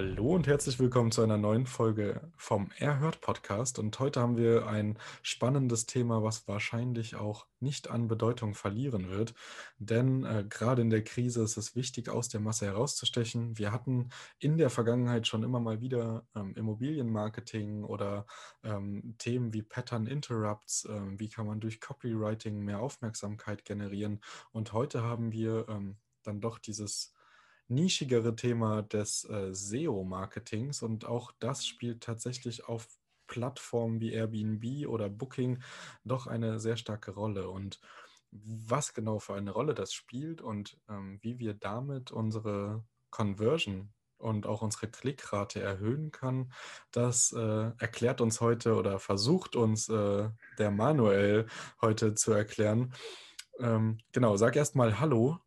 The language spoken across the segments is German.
Hallo und herzlich willkommen zu einer neuen Folge vom Erhört Podcast. Und heute haben wir ein spannendes Thema, was wahrscheinlich auch nicht an Bedeutung verlieren wird. Denn äh, gerade in der Krise ist es wichtig, aus der Masse herauszustechen. Wir hatten in der Vergangenheit schon immer mal wieder ähm, Immobilienmarketing oder ähm, Themen wie Pattern Interrupts. Äh, wie kann man durch Copywriting mehr Aufmerksamkeit generieren? Und heute haben wir ähm, dann doch dieses nischigere Thema des äh, SEO-Marketings und auch das spielt tatsächlich auf Plattformen wie Airbnb oder Booking doch eine sehr starke Rolle. Und was genau für eine Rolle das spielt und ähm, wie wir damit unsere Conversion und auch unsere Klickrate erhöhen kann, das äh, erklärt uns heute oder versucht uns äh, der Manuel heute zu erklären. Ähm, genau, sag erst mal Hallo.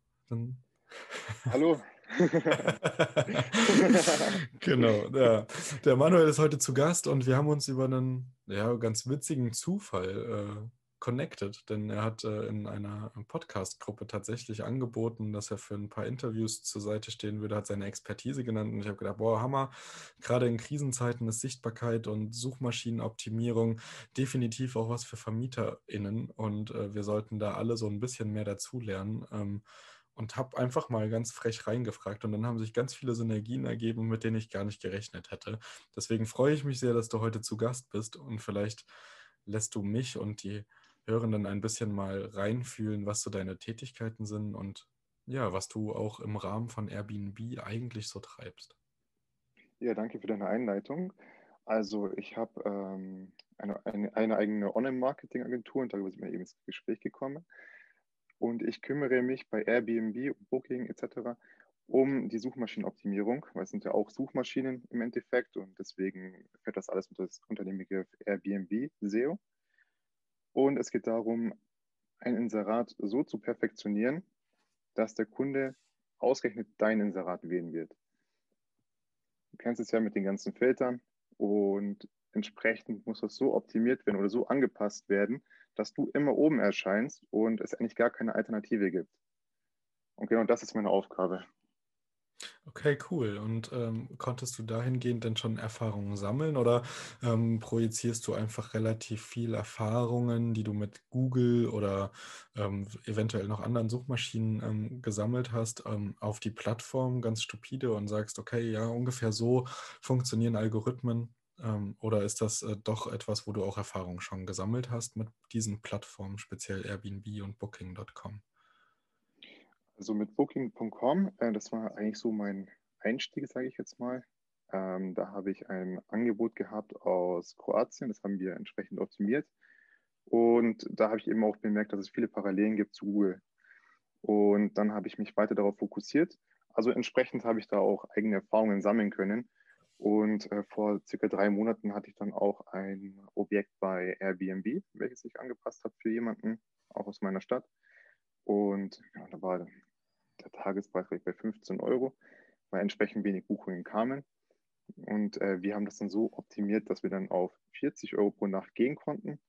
Hallo. genau, ja. Der Manuel ist heute zu Gast und wir haben uns über einen ja, ganz witzigen Zufall äh, connected, denn er hat äh, in einer Podcast-Gruppe tatsächlich angeboten, dass er für ein paar Interviews zur Seite stehen würde, hat seine Expertise genannt und ich habe gedacht, boah, Hammer, gerade in Krisenzeiten ist Sichtbarkeit und Suchmaschinenoptimierung definitiv auch was für VermieterInnen und äh, wir sollten da alle so ein bisschen mehr dazulernen. Ähm, und habe einfach mal ganz frech reingefragt und dann haben sich ganz viele Synergien ergeben, mit denen ich gar nicht gerechnet hätte. Deswegen freue ich mich sehr, dass du heute zu Gast bist und vielleicht lässt du mich und die Hörenden ein bisschen mal reinfühlen, was so deine Tätigkeiten sind und ja, was du auch im Rahmen von Airbnb eigentlich so treibst. Ja, danke für deine Einleitung. Also ich habe ähm, eine, eine, eine, eigene Online-Marketing-Agentur und darüber sind wir eben ins Gespräch gekommen und ich kümmere mich bei Airbnb, Booking etc. um die Suchmaschinenoptimierung, weil es sind ja auch Suchmaschinen im Endeffekt und deswegen fällt das alles unter, das, unter den Begriff Airbnb SEO. Und es geht darum, ein Inserat so zu perfektionieren, dass der Kunde ausgerechnet dein Inserat wählen wird. Du kennst es ja mit den ganzen Filtern und entsprechend muss das so optimiert werden oder so angepasst werden, dass du immer oben erscheinst und es eigentlich gar keine Alternative gibt. Und genau das ist meine Aufgabe. Okay, cool. Und ähm, konntest du dahingehend denn schon Erfahrungen sammeln oder ähm, projizierst du einfach relativ viel Erfahrungen, die du mit Google oder ähm, eventuell noch anderen Suchmaschinen ähm, gesammelt hast, ähm, auf die Plattform ganz stupide und sagst, okay, ja, ungefähr so funktionieren Algorithmen ähm, oder ist das äh, doch etwas, wo du auch Erfahrung schon gesammelt hast mit diesen Plattformen, speziell Airbnb und Booking.com? Also mit Booking.com, äh, das war eigentlich so mein Einstieg, sage ich jetzt mal. Ähm, da habe ich ein Angebot gehabt aus Kroatien, das haben wir entsprechend optimiert. Und da habe ich eben auch bemerkt, dass es viele Parallelen gibt zu Google. Und dann habe ich mich weiter darauf fokussiert. Also entsprechend habe ich da auch eigene Erfahrungen sammeln können und äh, vor circa drei Monaten hatte ich dann auch ein Objekt bei Airbnb, welches sich angepasst hat für jemanden, auch aus meiner Stadt. Und ja, da war der Tagespreis bei 15 Euro, weil entsprechend wenig Buchungen kamen. Und äh, wir haben das dann so optimiert, dass wir dann auf 40 Euro pro Nacht gehen konnten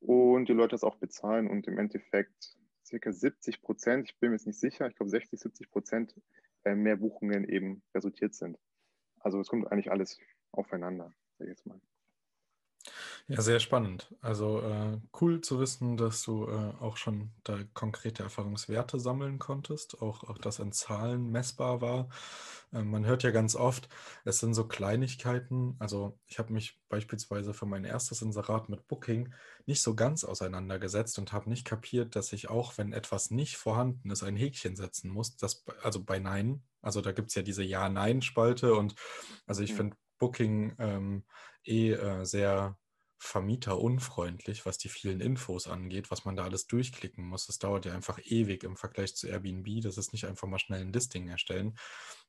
und die Leute das auch bezahlen und im Endeffekt circa 70 Prozent, ich bin mir jetzt nicht sicher, ich glaube 60, 70 Prozent äh, mehr Buchungen eben resultiert sind. Also es kommt eigentlich alles aufeinander, sag ich jetzt mal. Ja, sehr spannend. Also äh, cool zu wissen, dass du äh, auch schon da konkrete Erfahrungswerte sammeln konntest, auch, auch das in Zahlen messbar war. Äh, man hört ja ganz oft, es sind so Kleinigkeiten. Also ich habe mich beispielsweise für mein erstes Inserat mit Booking nicht so ganz auseinandergesetzt und habe nicht kapiert, dass ich auch, wenn etwas nicht vorhanden ist, ein Häkchen setzen muss. Das, also bei Nein. Also da gibt es ja diese Ja-Nein-Spalte und also ich mhm. finde Booking ähm, eh äh, sehr vermieterunfreundlich, was die vielen Infos angeht, was man da alles durchklicken muss. Das dauert ja einfach ewig im Vergleich zu Airbnb. Das ist nicht einfach mal schnell ein Listing erstellen.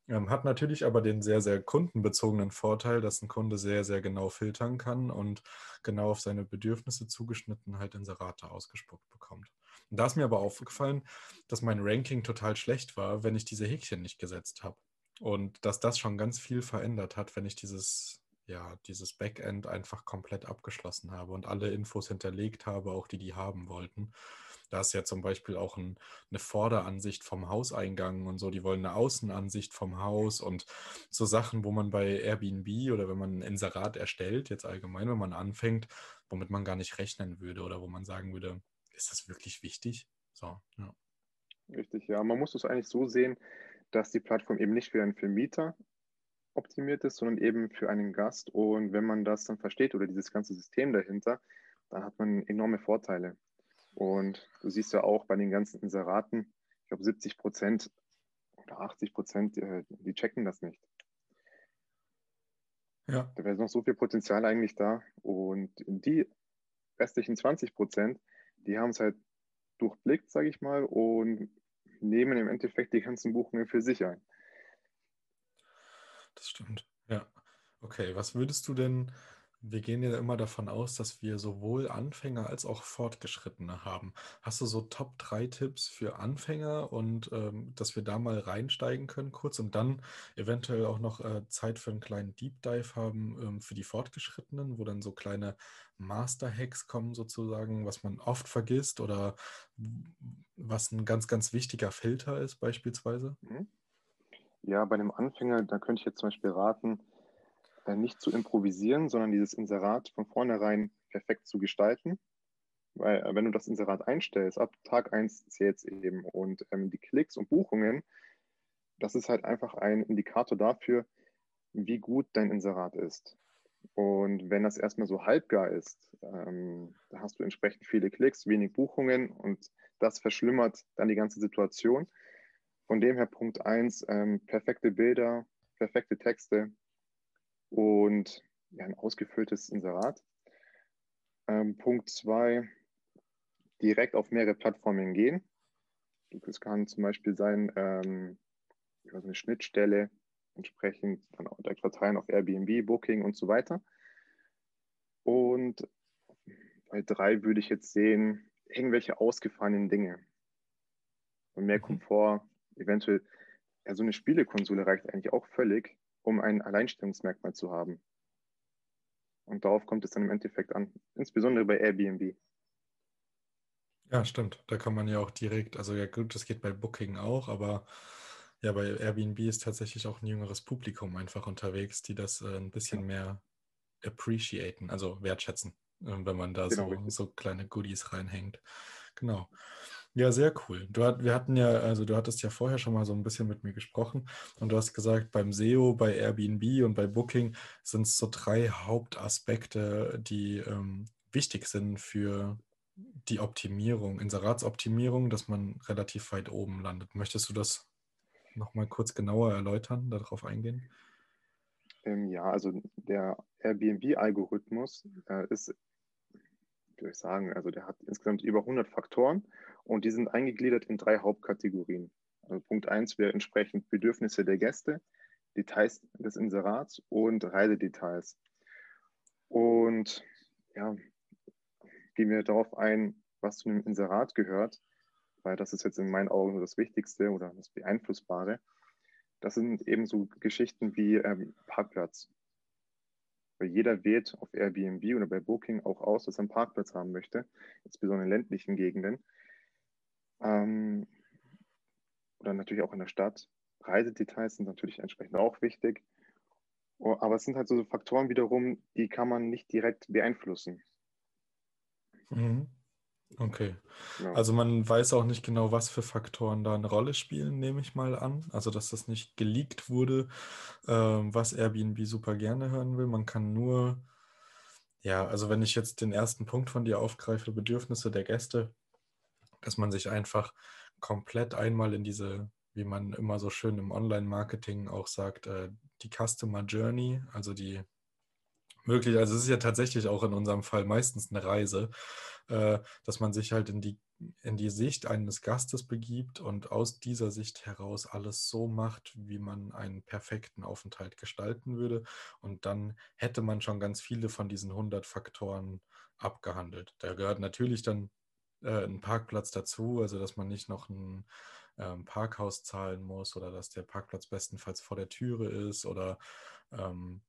Ähm, hat natürlich aber den sehr, sehr kundenbezogenen Vorteil, dass ein Kunde sehr, sehr genau filtern kann und genau auf seine Bedürfnisse zugeschnitten halt Inserate ausgespuckt bekommt. Da ist mir aber aufgefallen, dass mein Ranking total schlecht war, wenn ich diese Häkchen nicht gesetzt habe. Und dass das schon ganz viel verändert hat, wenn ich dieses ja, dieses Backend einfach komplett abgeschlossen habe und alle Infos hinterlegt habe, auch die die haben wollten. Da ist ja zum Beispiel auch ein, eine Vorderansicht vom Hauseingang und so. Die wollen eine Außenansicht vom Haus und so Sachen, wo man bei Airbnb oder wenn man ein Inserat erstellt, jetzt allgemein, wenn man anfängt, womit man gar nicht rechnen würde oder wo man sagen würde, ist das wirklich wichtig? So, ja. Richtig, ja. Man muss es eigentlich so sehen, dass die Plattform eben nicht für einen Vermieter optimiert ist, sondern eben für einen Gast. Und wenn man das dann versteht oder dieses ganze System dahinter, dann hat man enorme Vorteile. Und du siehst ja auch bei den ganzen Inseraten, ich glaube 70 Prozent oder 80 Prozent, äh, die checken das nicht. Ja. Da wäre noch so viel Potenzial eigentlich da. Und die restlichen 20 Prozent, die haben es halt durchblickt, sage ich mal, und nehmen im Endeffekt die ganzen Buchungen für sich ein. Das stimmt. Ja. Okay, was würdest du denn wir gehen ja immer davon aus, dass wir sowohl Anfänger als auch Fortgeschrittene haben. Hast du so Top 3 Tipps für Anfänger und ähm, dass wir da mal reinsteigen können kurz und dann eventuell auch noch äh, Zeit für einen kleinen Deep Dive haben ähm, für die Fortgeschrittenen, wo dann so kleine Master-Hacks kommen sozusagen, was man oft vergisst oder was ein ganz, ganz wichtiger Filter ist beispielsweise? Mhm. Ja, bei einem Anfänger, da könnte ich jetzt zum Beispiel raten, äh, nicht zu improvisieren, sondern dieses Inserat von vornherein perfekt zu gestalten. Weil äh, wenn du das Inserat einstellst, ab Tag 1 zählt es eben und ähm, die Klicks und Buchungen, das ist halt einfach ein Indikator dafür, wie gut dein Inserat ist. Und wenn das erstmal so halbgar ist, ähm, da hast du entsprechend viele Klicks, wenig Buchungen und das verschlimmert dann die ganze Situation. Von dem her Punkt 1, ähm, perfekte Bilder, perfekte Texte, und ja, ein ausgefülltes Inserat. Ähm, Punkt 2, direkt auf mehrere Plattformen gehen. Das kann zum Beispiel sein, ähm, also eine Schnittstelle, entsprechend dann auch direkt verteilen auf Airbnb, Booking und so weiter. Und bei drei würde ich jetzt sehen, irgendwelche ausgefallenen Dinge. Und mehr mhm. Komfort, eventuell, ja, so eine Spielekonsole reicht eigentlich auch völlig um ein Alleinstellungsmerkmal zu haben. Und darauf kommt es dann im Endeffekt an, insbesondere bei Airbnb. Ja, stimmt. Da kann man ja auch direkt, also ja gut, das geht bei Booking auch, aber ja, bei Airbnb ist tatsächlich auch ein jüngeres Publikum einfach unterwegs, die das äh, ein bisschen ja. mehr appreciaten, also wertschätzen, äh, wenn man da genau, so, so kleine Goodies reinhängt. Genau. Ja, sehr cool. Du hat, wir hatten ja, also du hattest ja vorher schon mal so ein bisschen mit mir gesprochen und du hast gesagt, beim SEO, bei Airbnb und bei Booking sind es so drei Hauptaspekte, die ähm, wichtig sind für die Optimierung, Inseratsoptimierung, dass man relativ weit oben landet. Möchtest du das nochmal kurz genauer erläutern, darauf eingehen? Ähm, ja, also der Airbnb-Algorithmus äh, ist würde ich sagen. Also der hat insgesamt über 100 Faktoren und die sind eingegliedert in drei Hauptkategorien. Also Punkt 1 wäre entsprechend Bedürfnisse der Gäste, Details des Inserats und Reisedetails. Und ja, gehen wir darauf ein, was zu einem Inserat gehört, weil das ist jetzt in meinen Augen das Wichtigste oder das Beeinflussbare. Das sind eben so Geschichten wie ähm, Parkplatz, weil jeder wählt auf Airbnb oder bei Booking auch aus, dass er einen Parkplatz haben möchte, insbesondere in ländlichen Gegenden. Ähm, oder natürlich auch in der Stadt. Reisedetails sind natürlich entsprechend auch wichtig. Oh, aber es sind halt so Faktoren wiederum, die kann man nicht direkt beeinflussen. Mhm. Okay. Ja. Also man weiß auch nicht genau, was für Faktoren da eine Rolle spielen, nehme ich mal an. Also dass das nicht geleakt wurde, äh, was Airbnb super gerne hören will. Man kann nur, ja, also wenn ich jetzt den ersten Punkt von dir aufgreife, Bedürfnisse der Gäste, dass man sich einfach komplett einmal in diese, wie man immer so schön im Online-Marketing auch sagt, äh, die Customer Journey, also die möglich, also es ist ja tatsächlich auch in unserem Fall meistens eine Reise, äh, dass man sich halt in die, in die Sicht eines Gastes begibt und aus dieser Sicht heraus alles so macht, wie man einen perfekten Aufenthalt gestalten würde. Und dann hätte man schon ganz viele von diesen 100 Faktoren abgehandelt. Da gehört natürlich dann äh, ein Parkplatz dazu, also dass man nicht noch ein ähm, Parkhaus zahlen muss oder dass der Parkplatz bestenfalls vor der Türe ist oder ähm,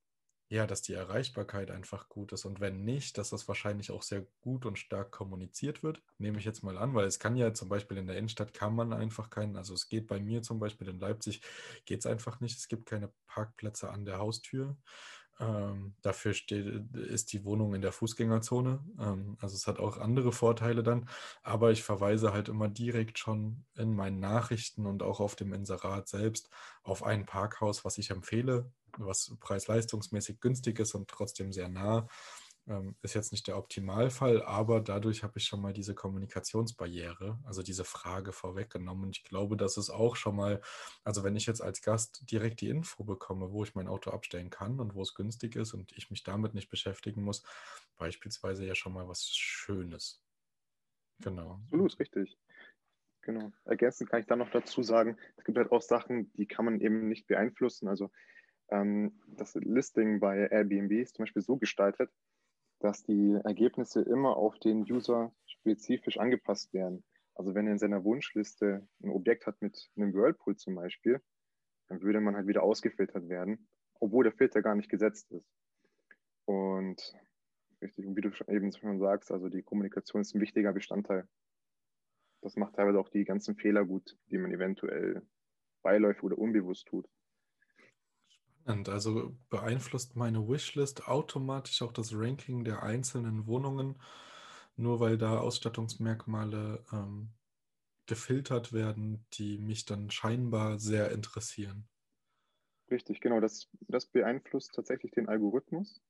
ja, dass die Erreichbarkeit einfach gut ist. Und wenn nicht, dass das wahrscheinlich auch sehr gut und stark kommuniziert wird, nehme ich jetzt mal an, weil es kann ja zum Beispiel in der Innenstadt kann man einfach keinen, also es geht bei mir zum Beispiel in Leipzig, geht es einfach nicht. Es gibt keine Parkplätze an der Haustür. Ähm, dafür steht, ist die Wohnung in der Fußgängerzone. Ähm, also es hat auch andere Vorteile dann. Aber ich verweise halt immer direkt schon in meinen Nachrichten und auch auf dem Inserat selbst auf ein Parkhaus, was ich empfehle, was preis-leistungsmäßig günstig ist und trotzdem sehr nah. Ähm, ist jetzt nicht der Optimalfall, aber dadurch habe ich schon mal diese Kommunikationsbarriere, also diese Frage vorweggenommen. Ich glaube, das ist auch schon mal, also wenn ich jetzt als Gast direkt die Info bekomme, wo ich mein Auto abstellen kann und wo es günstig ist und ich mich damit nicht beschäftigen muss, beispielsweise ja schon mal was Schönes. Genau. Absolut, richtig. Genau. Ergänzend kann ich dann noch dazu sagen, es gibt halt auch Sachen, die kann man eben nicht beeinflussen. Also ähm, das Listing bei Airbnb ist zum Beispiel so gestaltet, dass die Ergebnisse immer auf den User spezifisch angepasst werden. Also wenn er in seiner Wunschliste ein Objekt hat mit einem Whirlpool zum Beispiel, dann würde man halt wieder ausgefiltert werden, obwohl der Filter gar nicht gesetzt ist. Und richtig, wie du eben schon sagst, also die Kommunikation ist ein wichtiger Bestandteil. Das macht teilweise auch die ganzen Fehler gut, die man eventuell beiläufig oder unbewusst tut. Spannend. Also beeinflusst meine Wishlist automatisch auch das Ranking der einzelnen Wohnungen, nur weil da Ausstattungsmerkmale ähm, gefiltert werden, die mich dann scheinbar sehr interessieren. Richtig, genau. Das, das beeinflusst tatsächlich den Algorithmus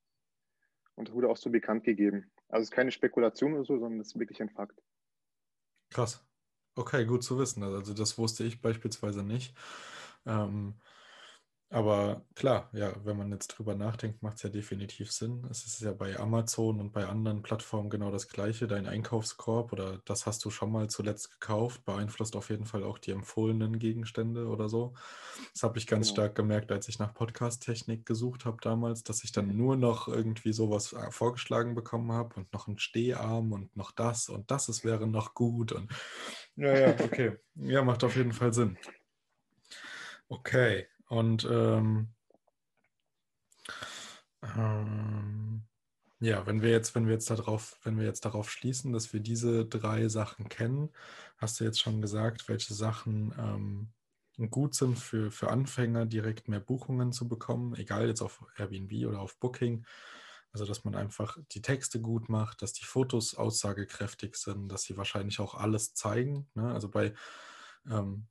und wurde auch so bekannt gegeben. Also es ist keine Spekulation oder so, sondern es ist wirklich ein Fakt. Krass. Okay, gut zu wissen. Also das wusste ich beispielsweise nicht. Ähm, aber klar, ja, wenn man jetzt drüber nachdenkt, macht es ja definitiv Sinn. Es ist ja bei Amazon und bei anderen Plattformen genau das Gleiche. Dein Einkaufskorb oder das hast du schon mal zuletzt gekauft, beeinflusst auf jeden Fall auch die empfohlenen Gegenstände oder so. Das habe ich ganz genau. stark gemerkt, als ich nach Podcast-Technik gesucht habe damals, dass ich dann mhm. nur noch irgendwie sowas äh, vorgeschlagen bekommen habe und noch einen Steharm und noch das und das es wäre noch gut. Und ja, ja, okay. ja, macht auf jeden Fall Sinn. Okay. Und ähm, ähm, ja, wenn wir jetzt, wenn wir jetzt darauf, wenn wir jetzt darauf schließen, dass wir diese drei Sachen kennen, hast du jetzt schon gesagt, welche Sachen ähm, gut sind für, für Anfänger, direkt mehr Buchungen zu bekommen, egal jetzt auf Airbnb oder auf Booking. Also, dass man einfach die Texte gut macht, dass die Fotos aussagekräftig sind, dass sie wahrscheinlich auch alles zeigen. Ne? Also bei ähm,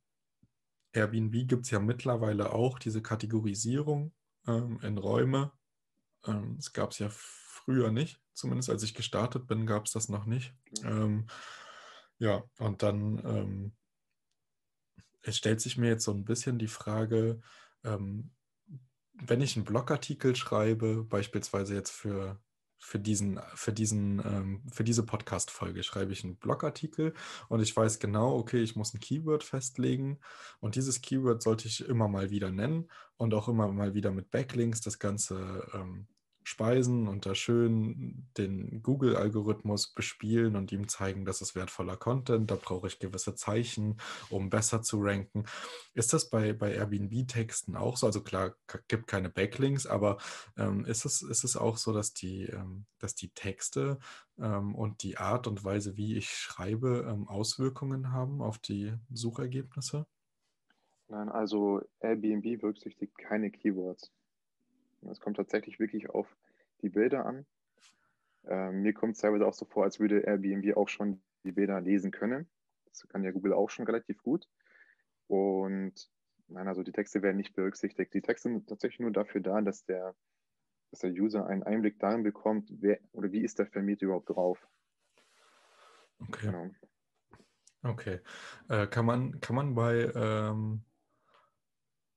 Airbnb gibt es ja mittlerweile auch diese Kategorisierung ähm, in Räume. Ähm, das gab es ja früher nicht, zumindest als ich gestartet bin, gab es das noch nicht. Ähm, ja, und dann ähm, es stellt sich mir jetzt so ein bisschen die Frage, ähm, wenn ich einen Blogartikel schreibe, beispielsweise jetzt für für diesen, für diesen, ähm, für diese Podcast-Folge schreibe ich einen Blogartikel und ich weiß genau, okay, ich muss ein Keyword festlegen und dieses Keyword sollte ich immer mal wieder nennen und auch immer mal wieder mit Backlinks das Ganze ähm, speisen und da schön den Google-Algorithmus bespielen und ihm zeigen, dass es wertvoller Content, da brauche ich gewisse Zeichen, um besser zu ranken. Ist das bei, bei Airbnb-Texten auch so? Also klar, gibt keine Backlinks, aber ähm, ist, es, ist es auch so, dass die, ähm, dass die Texte ähm, und die Art und Weise, wie ich schreibe, ähm, Auswirkungen haben auf die Suchergebnisse? Nein, also Airbnb berücksichtigt keine Keywords. Es kommt tatsächlich wirklich auf die Bilder an. Ähm, mir kommt es teilweise auch so vor, als würde Airbnb auch schon die Bilder lesen können. Das kann ja Google auch schon relativ gut. Und nein, also die Texte werden nicht berücksichtigt. Die Texte sind tatsächlich nur dafür da, dass der, dass der User einen Einblick darin bekommt, wer oder wie ist der Vermieter überhaupt drauf. Okay. Genau. Okay. Äh, kann, man, kann man bei ähm,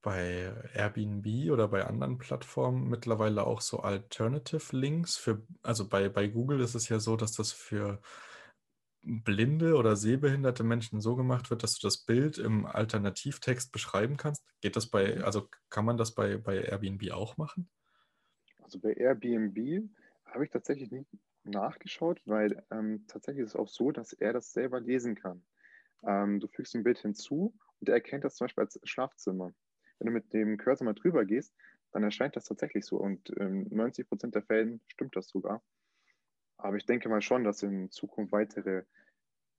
bei Airbnb oder bei anderen Plattformen mittlerweile auch so Alternative Links für, also bei, bei Google ist es ja so, dass das für blinde oder sehbehinderte Menschen so gemacht wird, dass du das Bild im Alternativtext beschreiben kannst. Geht das bei, also kann man das bei, bei Airbnb auch machen? Also bei Airbnb habe ich tatsächlich nicht nachgeschaut, weil ähm, tatsächlich ist es auch so, dass er das selber lesen kann. Ähm, du fügst ein Bild hinzu und er erkennt das zum Beispiel als Schlafzimmer wenn du mit dem Cursor mal drüber gehst, dann erscheint das tatsächlich so. Und in 90 Prozent der Fällen stimmt das sogar. Aber ich denke mal schon, dass in Zukunft weitere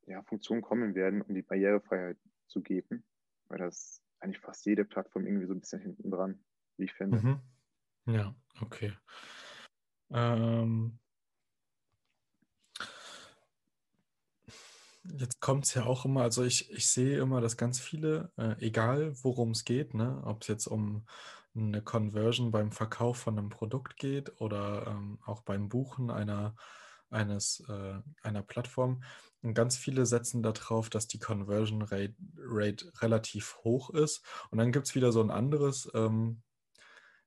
ja, Funktionen kommen werden, um die Barrierefreiheit zu geben, weil das eigentlich fast jede Plattform irgendwie so ein bisschen hinten dran, wie ich finde. Mhm. Ja, okay. Ähm, jetzt kommt es ja auch immer, also ich, ich sehe immer, dass ganz viele, äh, egal worum es geht, ne, ob es jetzt um eine Conversion beim Verkauf von einem Produkt geht oder ähm, auch beim Buchen einer, eines, äh, einer Plattform. Und ganz viele setzen darauf, dass die Conversion Rate, Rate relativ hoch ist. Und dann gibt es wieder so ein anderes ähm,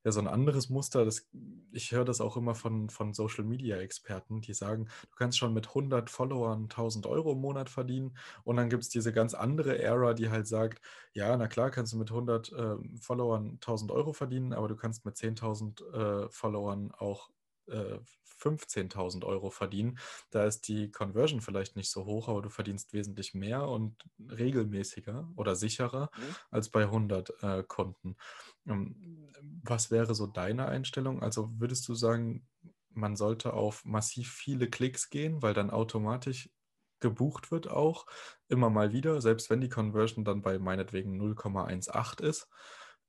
ja so ein anderes Muster. Das, ich höre das auch immer von, von Social Media Experten, die sagen, du kannst schon mit 100 Followern 1000 Euro im Monat verdienen. Und dann gibt es diese ganz andere Ära, die halt sagt, ja, na klar, kannst du mit 100 äh, Followern 1000 Euro verdienen, aber du kannst mit 10.000 äh, Followern auch 15.000 äh, Euro verdienen. Da ist die Conversion vielleicht nicht so hoch, aber du verdienst wesentlich mehr und regelmäßiger oder sicherer mhm. als bei 100 äh, Kunden. Ähm, was wäre so deine Einstellung? Also würdest du sagen, man sollte auf massiv viele Klicks gehen, weil dann automatisch gebucht wird auch immer mal wieder, selbst wenn die Conversion dann bei meinetwegen 0,18 ist?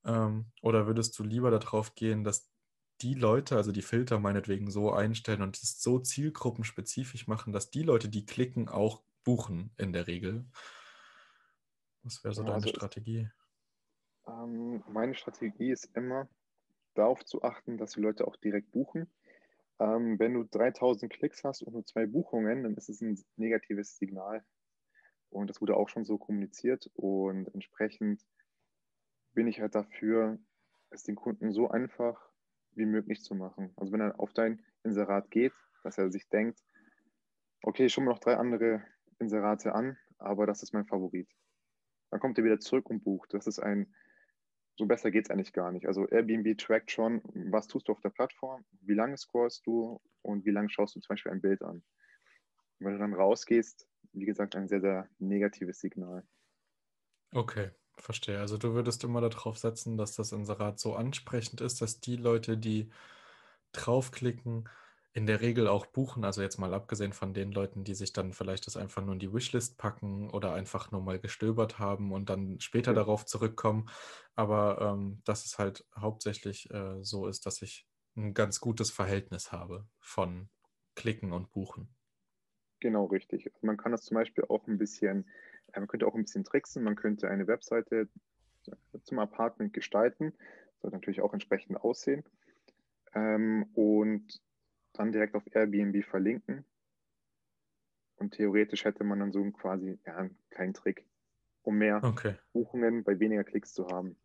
Ähm, oder würdest du lieber darauf gehen, dass die Leute, also die Filter meinetwegen so einstellen und es so zielgruppenspezifisch machen, dass die Leute, die klicken, auch buchen in der Regel. Was wäre so deine also Strategie? ähm, meine Strategie ist immer, darauf zu achten, dass die Leute auch direkt buchen. Ähm, wenn du 3000 Klicks hast und nur zwei Buchungen, dann ist es ein negatives Signal. Und das wurde auch schon so kommuniziert. Und entsprechend bin ich halt dafür, es den Kunden so einfach wie möglich zu machen. Also wenn er auf dein Inserat geht, dass er sich denkt, okay, ich schaue mir noch drei andere Inserate an, aber das ist mein Favorit. Dann kommt er wieder zurück und bucht. Das ist ein, so besser geht es eigentlich gar nicht. Also Airbnb trackt schon, was tust du auf der Plattform, wie lange scrollst du und wie lange schaust du zum Beispiel ein Bild an. Wenn du dann rausgehst, wie gesagt, ein sehr, sehr negatives Signal. Okay. Verstehe. Also du würdest immer darauf setzen, dass das Inserat so ansprechend ist, dass die Leute, die draufklicken, in der Regel auch buchen. Also jetzt mal abgesehen von den Leuten, die sich dann vielleicht das einfach nur in die Wishlist packen oder einfach nur mal gestöbert haben und dann später darauf zurückkommen. Aber ähm, dass es halt hauptsächlich äh, so ist, dass ich ein ganz gutes Verhältnis habe von Klicken und Buchen. Genau, richtig. Also man kann das zum Beispiel auch ein bisschen man könnte auch ein bisschen tricksen, man könnte eine Webseite zum Apartment gestalten, soll natürlich auch entsprechend aussehen ähm, und dann direkt auf Airbnb verlinken. Und theoretisch hätte man dann so quasi ja, einen kleinen Trick, um mehr okay. Buchungen bei weniger Klicks zu haben.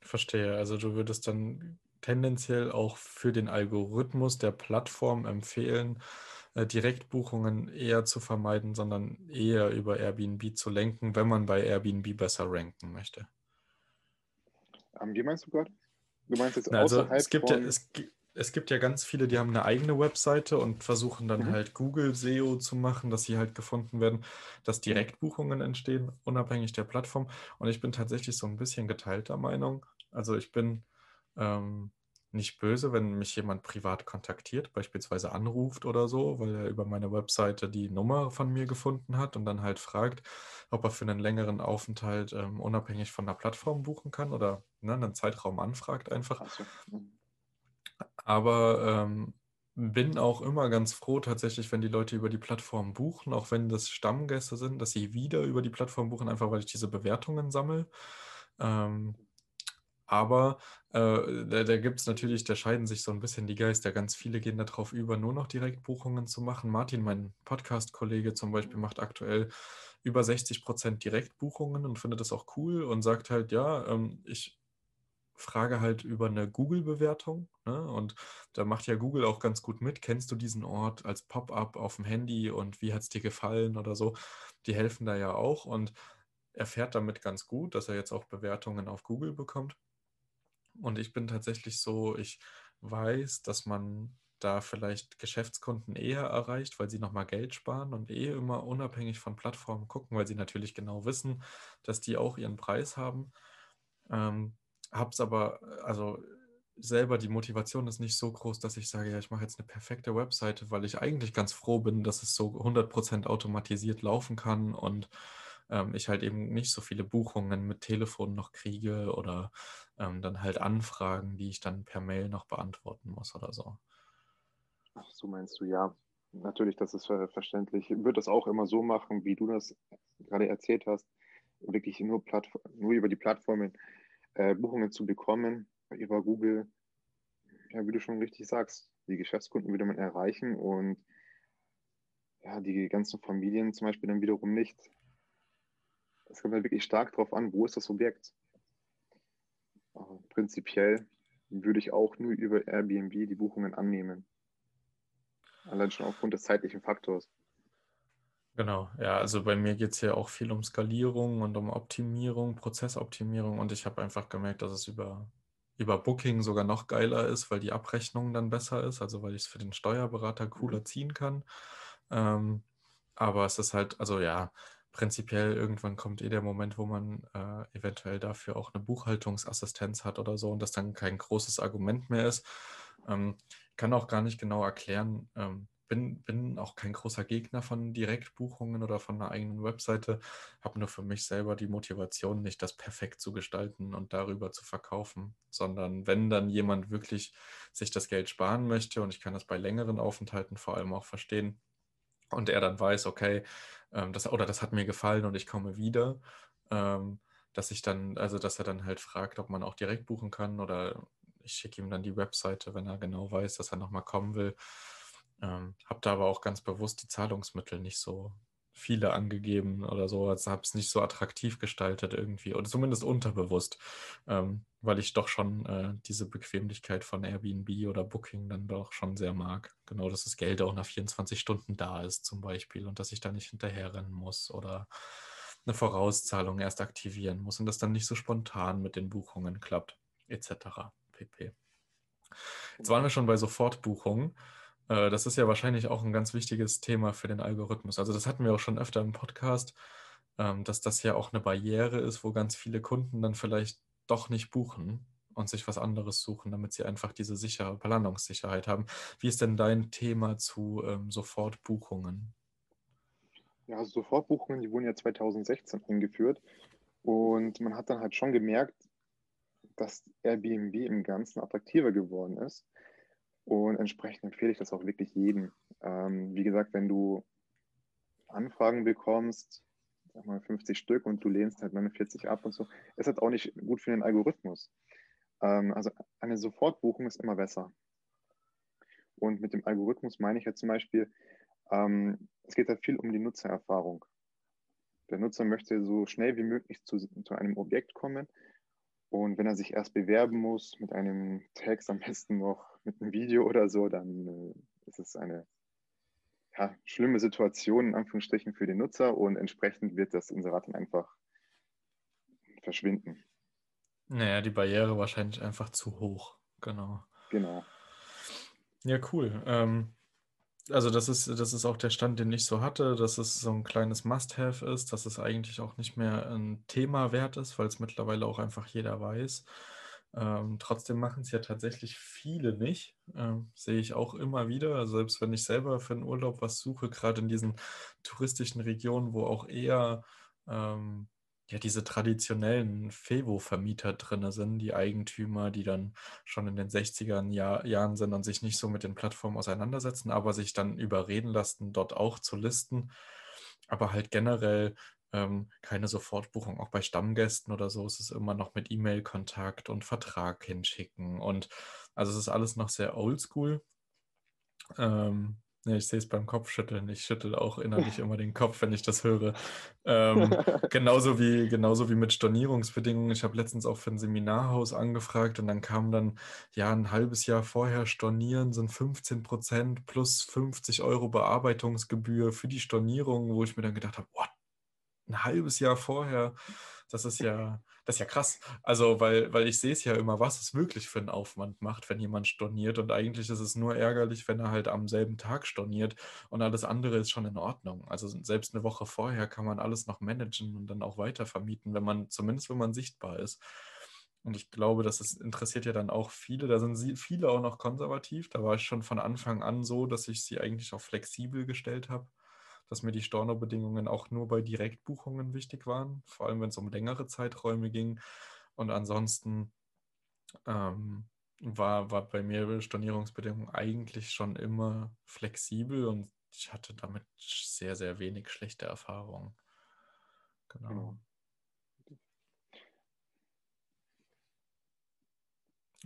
Verstehe. Also du würdest dann tendenziell auch für den Algorithmus der Plattform empfehlen, äh, Direktbuchungen eher zu vermeiden, sondern eher über Airbnb zu lenken, wenn man bei Airbnb besser ranken möchte. Ähm, wie meinst du gerade? Du meinst jetzt Na, also es gibt ja es, es gibt ja ganz viele, die haben eine eigene Webseite und versuchen dann mhm. halt Google SEO zu machen, dass sie halt gefunden werden, dass Direktbuchungen entstehen, unabhängig der Plattform. Und ich bin tatsächlich so ein bisschen geteilter Meinung. Also ich bin ähm, nicht böse, wenn mich jemand privat kontaktiert, beispielsweise anruft oder so, weil er über meine Webseite die Nummer von mir gefunden hat und dann halt fragt, ob er für einen längeren Aufenthalt ähm, unabhängig von der Plattform buchen kann oder ne, einen Zeitraum anfragt einfach. Mhm. Aber ähm, bin auch immer ganz froh tatsächlich, wenn die Leute über die Plattform buchen, auch wenn das Stammgäste sind, dass sie wieder über die Plattform buchen, einfach weil ich diese Bewertungen sammle. Ähm, aber äh, da, da gibt es natürlich, da scheiden sich so ein bisschen die Geister. Ganz viele gehen darauf über, nur noch Direktbuchungen zu machen. Martin, mein Podcast-Kollege zum Beispiel, macht aktuell über 60 Prozent Direktbuchungen und findet das auch cool und sagt halt, ja, ähm, ich frage halt über eine Google-Bewertung. Ne? Und da macht ja Google auch ganz gut mit. Kennst du diesen Ort als Pop-up auf dem Handy und wie hat es dir gefallen oder so? Die helfen da ja auch und er fährt damit ganz gut, dass er jetzt auch Bewertungen auf Google bekommt. Und ich bin tatsächlich so, ich weiß, dass man da vielleicht Geschäftskunden eher erreicht, weil sie nochmal Geld sparen und eh immer unabhängig von Plattformen gucken, weil sie natürlich genau wissen, dass die auch ihren Preis haben. Ähm, hab's aber, also selber die Motivation ist nicht so groß, dass ich sage, ja, ich mache jetzt eine perfekte Webseite, weil ich eigentlich ganz froh bin, dass es so 100% automatisiert laufen kann und ähm, ich halt eben nicht so viele Buchungen mit Telefon noch kriege oder ähm, dann halt Anfragen, die ich dann per Mail noch beantworten muss oder so. Ach, so meinst du, ja. Natürlich, das ist verständlich. Ich würde das auch immer so machen, wie du das gerade erzählt hast, wirklich nur, nur über die Plattformen äh, Buchungen zu bekommen, über Google. Ja, wie du schon richtig sagst, die Geschäftskunden würde man erreichen und ja, die ganzen Familien zum Beispiel dann wiederum nicht. Es kommt halt wirklich stark darauf an, wo ist das Objekt. Aber prinzipiell würde ich auch nur über Airbnb die Buchungen annehmen. Allein schon aufgrund des zeitlichen Faktors. Genau, ja, also bei mir geht es ja auch viel um Skalierung und um Optimierung, Prozessoptimierung und ich habe einfach gemerkt, dass es über, über Booking sogar noch geiler ist, weil die Abrechnung dann besser ist, also weil ich es für den Steuerberater cooler ziehen kann. Ähm, aber es ist halt, also ja, prinzipiell irgendwann kommt eh der Moment, wo man äh, eventuell dafür auch eine Buchhaltungsassistenz hat oder so und das dann kein großes Argument mehr ist. Ähm, kann auch gar nicht genau erklären. Ähm, bin, bin auch kein großer Gegner von Direktbuchungen oder von einer eigenen Webseite, habe nur für mich selber die Motivation, nicht das perfekt zu gestalten und darüber zu verkaufen, sondern wenn dann jemand wirklich sich das Geld sparen möchte und ich kann das bei längeren Aufenthalten vor allem auch verstehen und er dann weiß, okay, ähm, das, oder das hat mir gefallen und ich komme wieder, ähm, dass ich dann, also dass er dann halt fragt, ob man auch direkt buchen kann oder ich schicke ihm dann die Webseite, wenn er genau weiß, dass er nochmal kommen will. Ähm, habe da aber auch ganz bewusst die Zahlungsmittel nicht so viele angegeben oder so. Also habe es nicht so attraktiv gestaltet irgendwie oder zumindest unterbewusst, ähm, weil ich doch schon äh, diese Bequemlichkeit von Airbnb oder Booking dann doch schon sehr mag. Genau, dass das Geld auch nach 24 Stunden da ist zum Beispiel und dass ich da nicht hinterherrennen muss oder eine Vorauszahlung erst aktivieren muss und das dann nicht so spontan mit den Buchungen klappt, etc. pp. Jetzt waren wir schon bei Sofortbuchungen. Äh, das ist ja wahrscheinlich auch ein ganz wichtiges Thema für den Algorithmus. Also das hatten wir auch schon öfter im Podcast, ähm, dass das ja auch eine Barriere ist, wo ganz viele Kunden dann vielleicht doch nicht buchen und sich was anderes suchen, damit sie einfach diese sichere Planungssicherheit haben. Wie ist denn dein Thema zu ähm, Sofortbuchungen? Ja, also Sofortbuchungen, die wurden ja 2016 eingeführt und man hat dann halt schon gemerkt, dass Airbnb im Ganzen attraktiver geworden ist. Und entsprechend empfehle ich das auch wirklich jedem. Ähm, wie gesagt, wenn du Anfragen bekommst, sag mal 50 Stück und du lehnst halt 49 ab und so, ist halt auch nicht gut für den Algorithmus. Ähm, also eine Sofortbuchung ist immer besser. Und mit dem Algorithmus meine ich ja zum Beispiel, ähm, es geht halt viel um die Nutzererfahrung. Der Nutzer möchte so schnell wie möglich zu, zu einem Objekt kommen und wenn er sich erst bewerben muss mit einem Text, am besten noch mit einem Video oder so, dann äh, ist es eine ja, schlimme Situation in Anführungsstrichen für den Nutzer und entsprechend wird das Inserat dann einfach verschwinden. Naja, die Barriere wahrscheinlich einfach zu hoch. Genau. Genau. Ja, cool. Ähm, also das ist, das ist auch der Stand, den ich so hatte, dass es so ein kleines Must-Have ist, dass es eigentlich auch nicht mehr ein Thema wert ist, weil es mittlerweile auch einfach jeder weiß. Ähm, trotzdem machen es ja tatsächlich viele nicht. Ähm, sehe ich auch immer wieder. Also selbst wenn ich selber für einen Urlaub was suche, gerade in diesen touristischen Regionen, wo auch eher ähm, ja, diese traditionellen Fevo-Vermieter drin sind, die Eigentümer, die dann schon in den 60er Jahr, Jahren sind und sich nicht so mit den Plattformen auseinandersetzen, aber sich dann überreden lassen, dort auch zu listen. Aber halt generell ähm, keine Sofortbuchung. Auch bei Stammgästen oder so ist es immer noch mit E-Mail-Kontakt und Vertrag hinschicken. Und also es ist alles noch sehr oldschool. Ähm, Nee, ich sehe es beim Kopfschütteln. Ich schüttel auch innerlich immer den Kopf, wenn ich das höre. Ähm, genauso, wie, genauso wie mit Stornierungsbedingungen. Ich habe letztens auch für ein Seminarhaus angefragt und dann kam dann, ja, ein halbes Jahr vorher Stornieren sind 15 Prozent plus 50 Euro Bearbeitungsgebühr für die Stornierung, wo ich mir dann gedacht habe, what? Ein halbes Jahr vorher, das ist ja, das ist ja krass. Also, weil, weil ich sehe es ja immer, was es wirklich für einen Aufwand macht, wenn jemand storniert. Und eigentlich ist es nur ärgerlich, wenn er halt am selben Tag storniert und alles andere ist schon in Ordnung. Also selbst eine Woche vorher kann man alles noch managen und dann auch weiter vermieten, wenn man, zumindest wenn man sichtbar ist. Und ich glaube, das ist, interessiert ja dann auch viele. Da sind viele auch noch konservativ. Da war ich schon von Anfang an so, dass ich sie eigentlich auch flexibel gestellt habe, dass mir die Storno-Bedingungen auch nur bei Direktbuchungen wichtig waren, vor allem wenn es um längere Zeiträume ging. Und ansonsten ähm, war, war bei mir Stornierungsbedingungen eigentlich schon immer flexibel und ich hatte damit sehr, sehr wenig schlechte Erfahrungen. Genau. genau.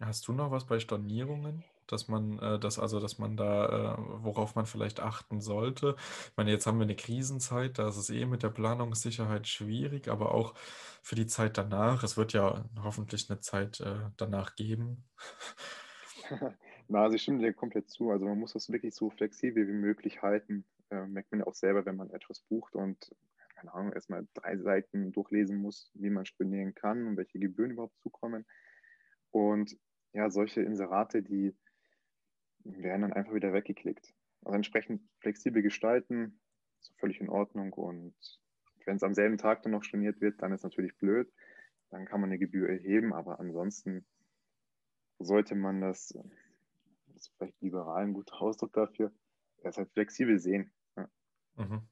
Hast du noch was bei Stornierungen? Dass man, äh, dass, also, dass man da, äh, worauf man vielleicht achten sollte. Ich meine, jetzt haben wir eine Krisenzeit, da ist es eh mit der Planungssicherheit schwierig, aber auch für die Zeit danach. Es wird ja hoffentlich eine Zeit äh, danach geben. Na, also ich stimme dir komplett zu. Also man muss das wirklich so flexibel wie möglich halten. Äh, merkt man ja auch selber, wenn man etwas bucht und keine Ahnung, erstmal drei Seiten durchlesen muss, wie man stornieren kann und welche Gebühren überhaupt zukommen. Und ja, solche Inserate, die werden dann einfach wieder weggeklickt. Also entsprechend flexibel gestalten, ist völlig in Ordnung. Und wenn es am selben Tag dann noch storniert wird, dann ist natürlich blöd. Dann kann man eine Gebühr erheben, aber ansonsten sollte man das, das ist vielleicht liberal ein guter Ausdruck dafür, erst halt flexibel sehen. Ja. Mhm.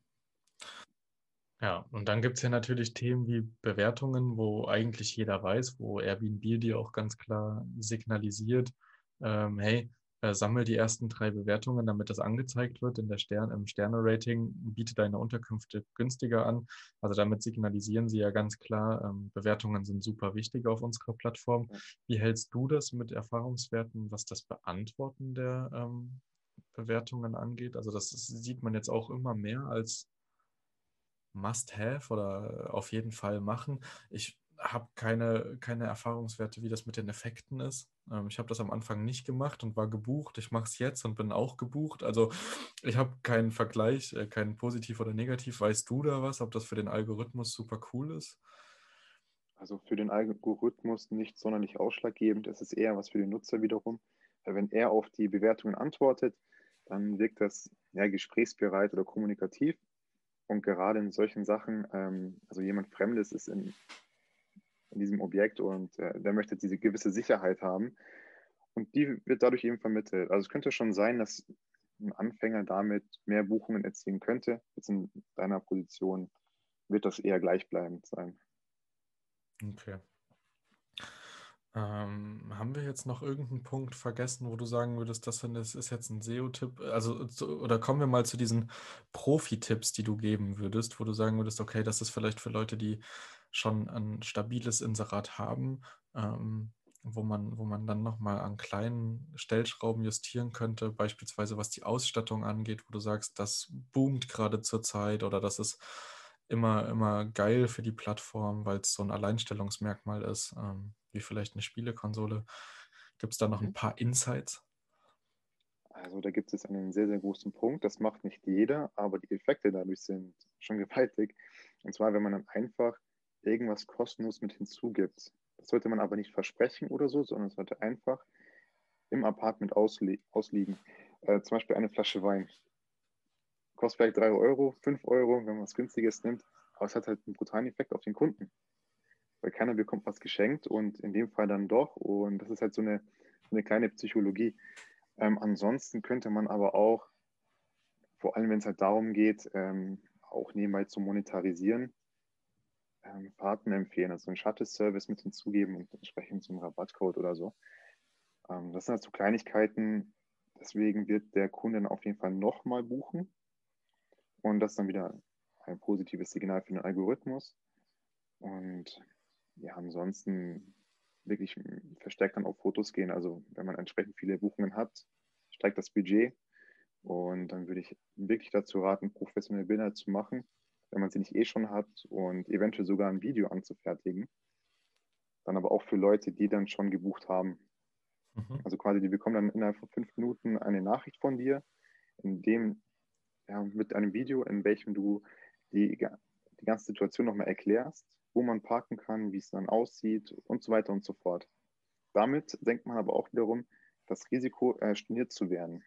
Ja, und dann gibt es ja natürlich Themen wie Bewertungen, wo eigentlich jeder weiß, wo Airbnb dir auch ganz klar signalisiert, ähm, hey, äh, sammel die ersten drei Bewertungen, damit das angezeigt wird in der Stern, im Sterne-Rating, biete deine Unterkünfte günstiger an. Also damit signalisieren sie ja ganz klar, ähm, Bewertungen sind super wichtig auf unserer Plattform. Wie hältst du das mit Erfahrungswerten, was das Beantworten der ähm, Bewertungen angeht? Also das sieht man jetzt auch immer mehr als Must-Have oder auf jeden Fall machen. Ich habe keine, keine Erfahrungswerte, wie das mit den Effekten ist. Ähm, ich habe das am Anfang nicht gemacht und war gebucht. Ich mache es jetzt und bin auch gebucht. Also ich habe keinen Vergleich, äh, keinen positiv oder negativ. Weißt du da was, ob das für den Algorithmus super cool ist? Also für den Algorithmus nicht sonderlich ausschlaggebend. Es ist eher was für den Nutzer wiederum. Wenn er auf die Bewertungen antwortet, dann wirkt das ja, gesprächsbereit oder kommunikativ. Und gerade in solchen Sachen, ähm, also jemand Fremdes ist in, in diesem Objekt und äh, der möchte diese gewisse Sicherheit haben. Und die wird dadurch eben vermittelt. Also es könnte schon sein, dass ein Anfänger damit mehr Buchungen erzielen könnte. Jetzt in deiner Position wird das eher gleichbleibend sein. Okay. Ähm, haben wir jetzt noch irgendeinen Punkt vergessen, wo du sagen würdest, das ist jetzt ein SEO-Tipp? Also, oder kommen wir mal zu diesen Profi-Tipps, die du geben würdest, wo du sagen würdest, okay, das ist vielleicht für Leute, die schon ein stabiles Inserat haben, ähm, wo man, wo man dann nochmal an kleinen Stellschrauben justieren könnte, beispielsweise was die Ausstattung angeht, wo du sagst, das boomt gerade zur Zeit oder das ist immer, immer geil für die Plattform, weil es so ein Alleinstellungsmerkmal ist. Ähm, wie vielleicht eine Spielekonsole. Gibt es da noch ein mhm. paar Insights? Also da gibt es einen sehr, sehr großen Punkt. Das macht nicht jeder, aber die Effekte dadurch sind schon gewaltig. Und zwar, wenn man dann einfach irgendwas kostenlos mit hinzugibt. Das sollte man aber nicht versprechen oder so, sondern es sollte einfach im Apartment ausli ausliegen. Äh, zum Beispiel eine Flasche Wein. Kostet vielleicht 3 Euro, 5 Euro, wenn man was Günstiges nimmt. Aber es hat halt einen brutalen Effekt auf den Kunden weil keiner bekommt was geschenkt und in dem Fall dann doch. Und das ist halt so eine, eine kleine Psychologie. Ähm, ansonsten könnte man aber auch, vor allem wenn es halt darum geht, ähm, auch nebenbei zu monetarisieren, ähm, Fahrten empfehlen, also einen Shuttle-Service mit hinzugeben und entsprechend zum Rabattcode oder so. Ähm, das sind halt so Kleinigkeiten, deswegen wird der Kunde dann auf jeden Fall nochmal buchen. Und das dann wieder ein positives Signal für den Algorithmus. Und ja, ansonsten wirklich verstärkt dann auf Fotos gehen. Also wenn man entsprechend viele Buchungen hat, steigt das Budget. Und dann würde ich wirklich dazu raten, professionelle Bilder zu machen, wenn man sie nicht eh schon hat und eventuell sogar ein Video anzufertigen. Dann aber auch für Leute, die dann schon gebucht haben. Mhm. Also quasi, die bekommen dann innerhalb von fünf Minuten eine Nachricht von dir, in dem, ja, mit einem Video, in welchem du die, die ganze Situation nochmal erklärst wo man parken kann, wie es dann aussieht und so weiter und so fort. Damit senkt man aber auch wiederum das Risiko, äh, storniert zu werden.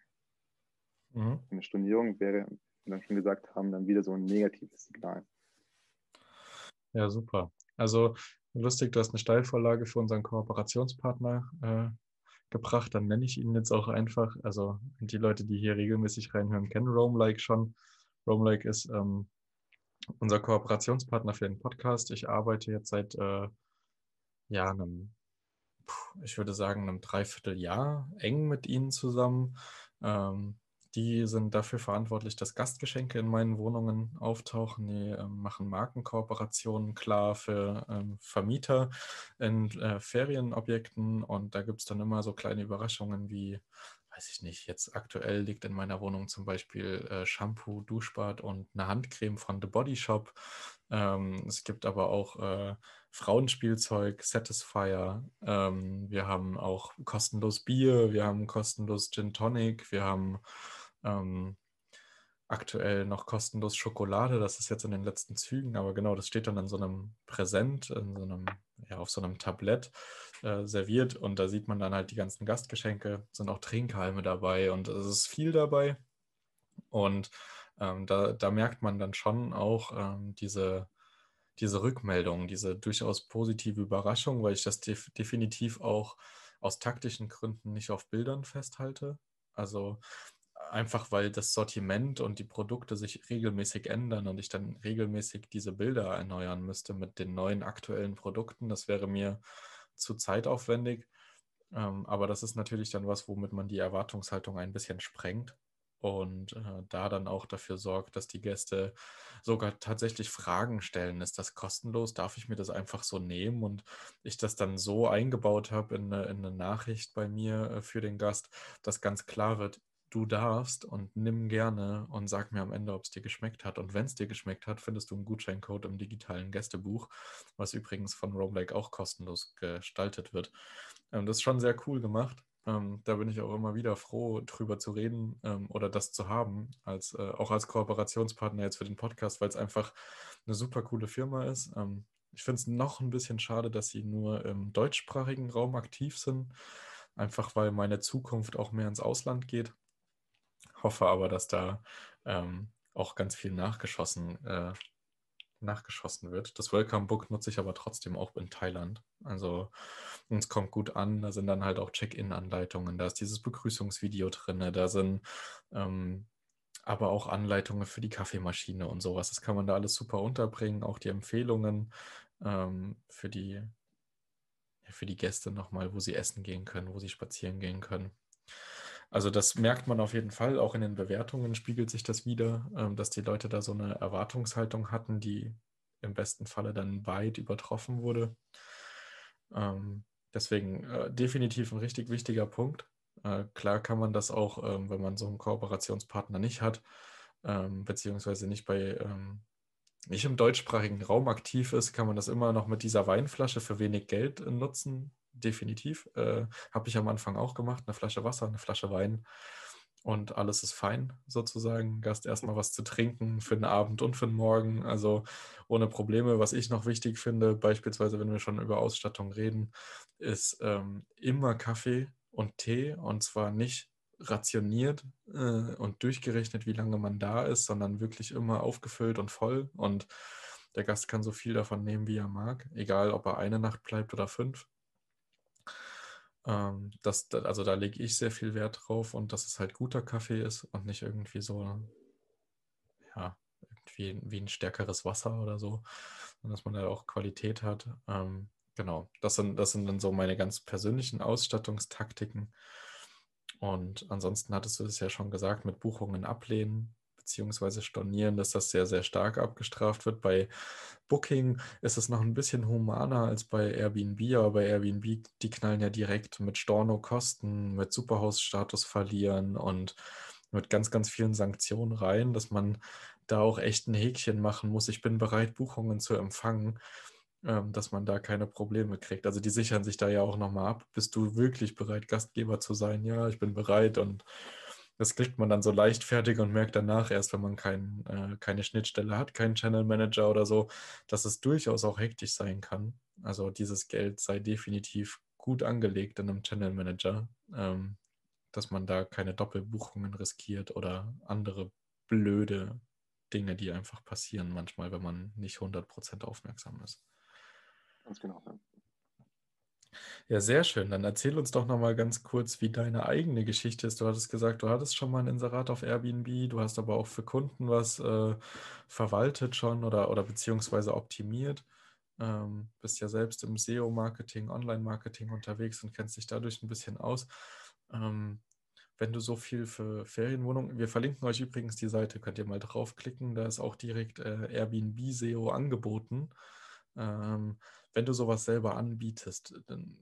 Mhm. Eine Stornierung wäre, wir schon gesagt haben, dann wieder so ein negatives Signal. Ja, super. Also Lustig, du hast eine Steilvorlage für unseren Kooperationspartner äh, gebracht. Dann nenne ich ihn jetzt auch einfach. Also die Leute, die hier regelmäßig reinhören, kennen Roamlike schon. Roamlike ist ähm, unser Kooperationspartner für den Podcast. Ich arbeite jetzt seit äh, ja, einem, ich würde sagen, einem Dreivierteljahr eng mit ihnen zusammen. Ähm, die sind dafür verantwortlich, dass Gastgeschenke in meinen Wohnungen auftauchen. Die äh, machen Markenkooperationen klar für ähm, Vermieter in äh, Ferienobjekten. Und da gibt es dann immer so kleine Überraschungen wie, weiß ich nicht, jetzt aktuell liegt in meiner Wohnung zum Beispiel äh, Shampoo, Duschbad und eine Handcreme von The Body Shop. Ähm, es gibt aber auch äh, Frauenspielzeug, Satisfier. Ähm, wir haben auch kostenlos Bier, wir haben kostenlos Gin Tonic, wir haben ähm, aktuell noch kostenlos Schokolade. Das ist jetzt in den letzten Zügen, aber genau, das steht dann in so einem Präsent, in so einem, ja, auf so einem Tablett äh, serviert und da sieht man dann halt die ganzen Gastgeschenke, sind auch Trinkhalme dabei und es ist viel dabei. Und ähm, da, da, merkt man dann schon auch ähm, diese, diese Rückmeldung, diese durchaus positive Überraschung, weil ich das def definitiv auch aus taktischen Gründen nicht auf Bildern festhalte. Also einfach weil das Sortiment und die Produkte sich regelmäßig ändern und ich dann regelmäßig diese Bilder erneuern müsste mit den neuen aktuellen Produkten. Das wäre mir zu zeitaufwendig. Ähm, aber das ist natürlich dann was, womit man die Erwartungshaltung ein bisschen sprengt und äh, da dann auch dafür sorgt, dass die Gäste sogar tatsächlich Fragen stellen. Ist das kostenlos? Darf ich mir das einfach so nehmen? Und ich das dann so eingebaut habe in eine, in eine Nachricht bei mir äh, für den Gast, dass ganz klar wird, du darfst und nimm gerne und sag mir am Ende, ob es dir geschmeckt hat. Und wenn es dir geschmeckt hat, findest du einen Gutscheincode im digitalen Gästebuch, was übrigens von Roamlake auch kostenlos gestaltet wird. Ähm, das ist schon sehr cool gemacht. Ähm, da bin ich auch immer wieder froh, drüber zu reden ähm, oder das zu haben, als, äh, auch als Kooperationspartner jetzt für den Podcast, weil es einfach eine super coole Firma ist. Ähm, ich finde es noch ein bisschen schade, dass sie nur im deutschsprachigen Raum aktiv sind, einfach weil meine Zukunft auch mehr ins Ausland geht hoffe aber, dass da ähm, auch ganz viel nachgeschossen, äh, nachgeschossen wird. Das Welcome Book nutze ich aber trotzdem auch in Thailand. Also es kommt gut an. Da sind dann halt auch Check-in-Anleitungen. Da ist dieses Begrüßungsvideo drin. Da sind ähm, aber auch Anleitungen für die Kaffeemaschine und sowas. Das kann man da alles super unterbringen. Auch die Empfehlungen ähm, für die für die Gäste nochmal, wo sie essen gehen können, wo sie spazieren gehen können. Also das merkt man auf jeden Fall, auch in den Bewertungen spiegelt sich das wieder, ähm, dass die Leute da so eine Erwartungshaltung hatten, die im besten Falle dann weit übertroffen wurde. Ähm, deswegen äh, definitiv ein richtig wichtiger Punkt. Äh, klar kann man das auch, ähm, wenn man so einen Kooperationspartner nicht hat, beziehungsweise nicht bei nicht im deutschsprachigen Raum aktiv ist, kann man das immer noch mit dieser Weinflasche für wenig Geld nutzen definitiv. Äh, Habe ich am Anfang auch gemacht. Eine Flasche Wasser, eine Flasche Wein und alles ist fein sozusagen. Gast erstmal was zu trinken für den Abend und für den Morgen. Also ohne Probleme. Was ich noch wichtig finde, beispielsweise wenn wir schon über Ausstattung reden, ist ähm, immer Kaffee und Tee und zwar nicht rationiert äh, und durchgerechnet, wie lange man da ist, sondern wirklich immer aufgefüllt und voll und der Gast kann so viel davon nehmen, wie er mag, egal ob er eine Nacht bleibt oder fünf. Ähm, das, also da lege ich sehr viel Wert drauf und dass es halt guter Kaffee ist und nicht irgendwie so, ja, irgendwie wie ein stärkeres Wasser oder so. Und dass man da auch Qualität hat. Ähm, genau, das sind, das sind dann so meine ganz persönlichen Ausstattungstaktiken. Und ansonsten hattest du es ja schon gesagt, mit Buchungen ablehnen beziehungsweise Stornieren, dass das sehr, sehr stark abgestraft wird. Bei Booking ist es noch ein bisschen humaner als bei Airbnb, aber bei Airbnb, die knallen ja direkt mit Storno-Kosten, mit Superhaus-Status verlieren und mit ganz, ganz vielen Sanktionen rein, dass man da auch echt ein Häkchen machen muss. Ich bin bereit, Buchungen zu empfangen, ähm, dass man da keine Probleme kriegt. Also die sichern sich da ja auch nochmal ab. Bist du wirklich bereit, Gastgeber zu sein? Ja, ich bin bereit und das kriegt man dann so leichtfertig und merkt danach erst, wenn man kein, äh, keine Schnittstelle hat, keinen Channel Manager oder so, dass es durchaus auch hektisch sein kann. Also dieses Geld sei definitiv gut angelegt in einem Channel Manager, ähm, dass man da keine Doppelbuchungen riskiert oder andere blöde Dinge, die einfach passieren manchmal, wenn man nicht 100% aufmerksam ist. Ganz genau. Ja. Ja, sehr schön. Dann erzähl uns doch noch mal ganz kurz, wie deine eigene Geschichte ist. Du hattest gesagt, du hattest schon mal ein Inserat auf Airbnb, du hast aber auch für Kunden was äh, verwaltet schon oder, oder beziehungsweise optimiert. Ähm, bist ja selbst im SEO-Marketing, Online-Marketing unterwegs und kennst dich dadurch ein bisschen aus. Ähm, wenn du so viel für Ferienwohnungen, wir verlinken euch übrigens die Seite, könnt ihr mal draufklicken, da ist auch direkt äh, Airbnb SEO angeboten. Ähm, wenn du sowas selber anbietest, dann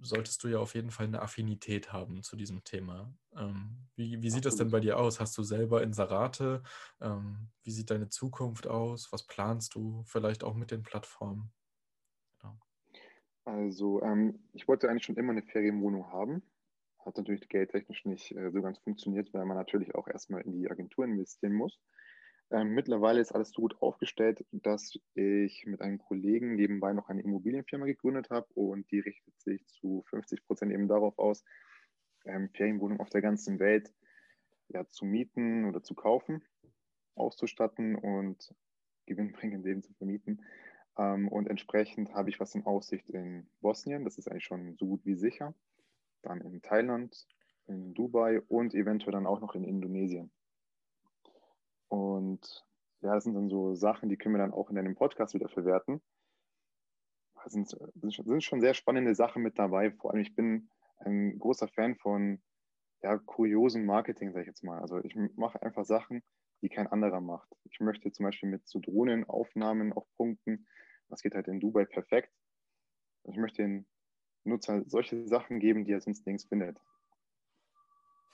solltest du ja auf jeden Fall eine Affinität haben zu diesem Thema. Ähm, wie, wie sieht das denn bei dir aus? Hast du selber Inserate? Ähm, wie sieht deine Zukunft aus? Was planst du vielleicht auch mit den Plattformen? Genau. Also ähm, ich wollte eigentlich schon immer eine Ferienwohnung haben. Hat natürlich geldtechnisch nicht äh, so ganz funktioniert, weil man natürlich auch erstmal in die Agentur investieren muss. Ähm, mittlerweile ist alles so gut aufgestellt, dass ich mit einem Kollegen nebenbei noch eine Immobilienfirma gegründet habe und die richtet sich zu 50 Prozent eben darauf aus, ähm, Ferienwohnungen auf der ganzen Welt ja, zu mieten oder zu kaufen, auszustatten und gewinnbringend eben zu vermieten. Ähm, und entsprechend habe ich was in Aussicht in Bosnien, das ist eigentlich schon so gut wie sicher. Dann in Thailand, in Dubai und eventuell dann auch noch in Indonesien. Und ja, das sind dann so Sachen, die können wir dann auch in einem Podcast wieder verwerten. Das sind, sind schon sehr spannende Sachen mit dabei. Vor allem, ich bin ein großer Fan von ja, kuriosen Marketing, sage ich jetzt mal. Also ich mache einfach Sachen, die kein anderer macht. Ich möchte zum Beispiel mit so Drohnenaufnahmen auf Punkten, das geht halt in Dubai perfekt. Ich möchte den Nutzer solche Sachen geben, die er sonst nirgends findet.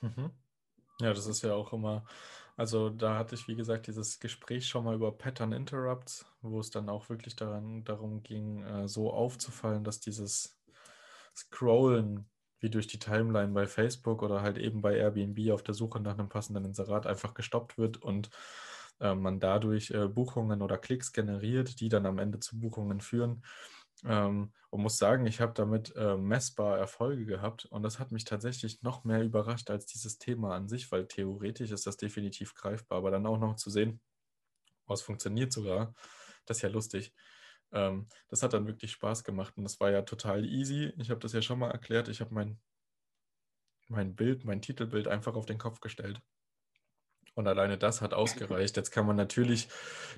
Mhm. Ja, das ist ja auch immer, also da hatte ich, wie gesagt, dieses Gespräch schon mal über Pattern Interrupts, wo es dann auch wirklich daran, darum ging, äh, so aufzufallen, dass dieses Scrollen wie durch die Timeline bei Facebook oder halt eben bei Airbnb auf der Suche nach einem passenden Inserat einfach gestoppt wird und äh, man dadurch äh, Buchungen oder Klicks generiert, die dann am Ende zu Buchungen führen. Ähm, und muss sagen, ich habe damit äh, messbar Erfolge gehabt und das hat mich tatsächlich noch mehr überrascht als dieses Thema an sich, weil theoretisch ist das definitiv greifbar, aber dann auch noch zu sehen, was funktioniert sogar, das ist ja lustig. Ähm, das hat dann wirklich Spaß gemacht und das war ja total easy. Ich habe das ja schon mal erklärt. Ich habe mein, mein Bild, mein Titelbild einfach auf den Kopf gestellt. Und alleine das hat ausgereicht. Jetzt kann man natürlich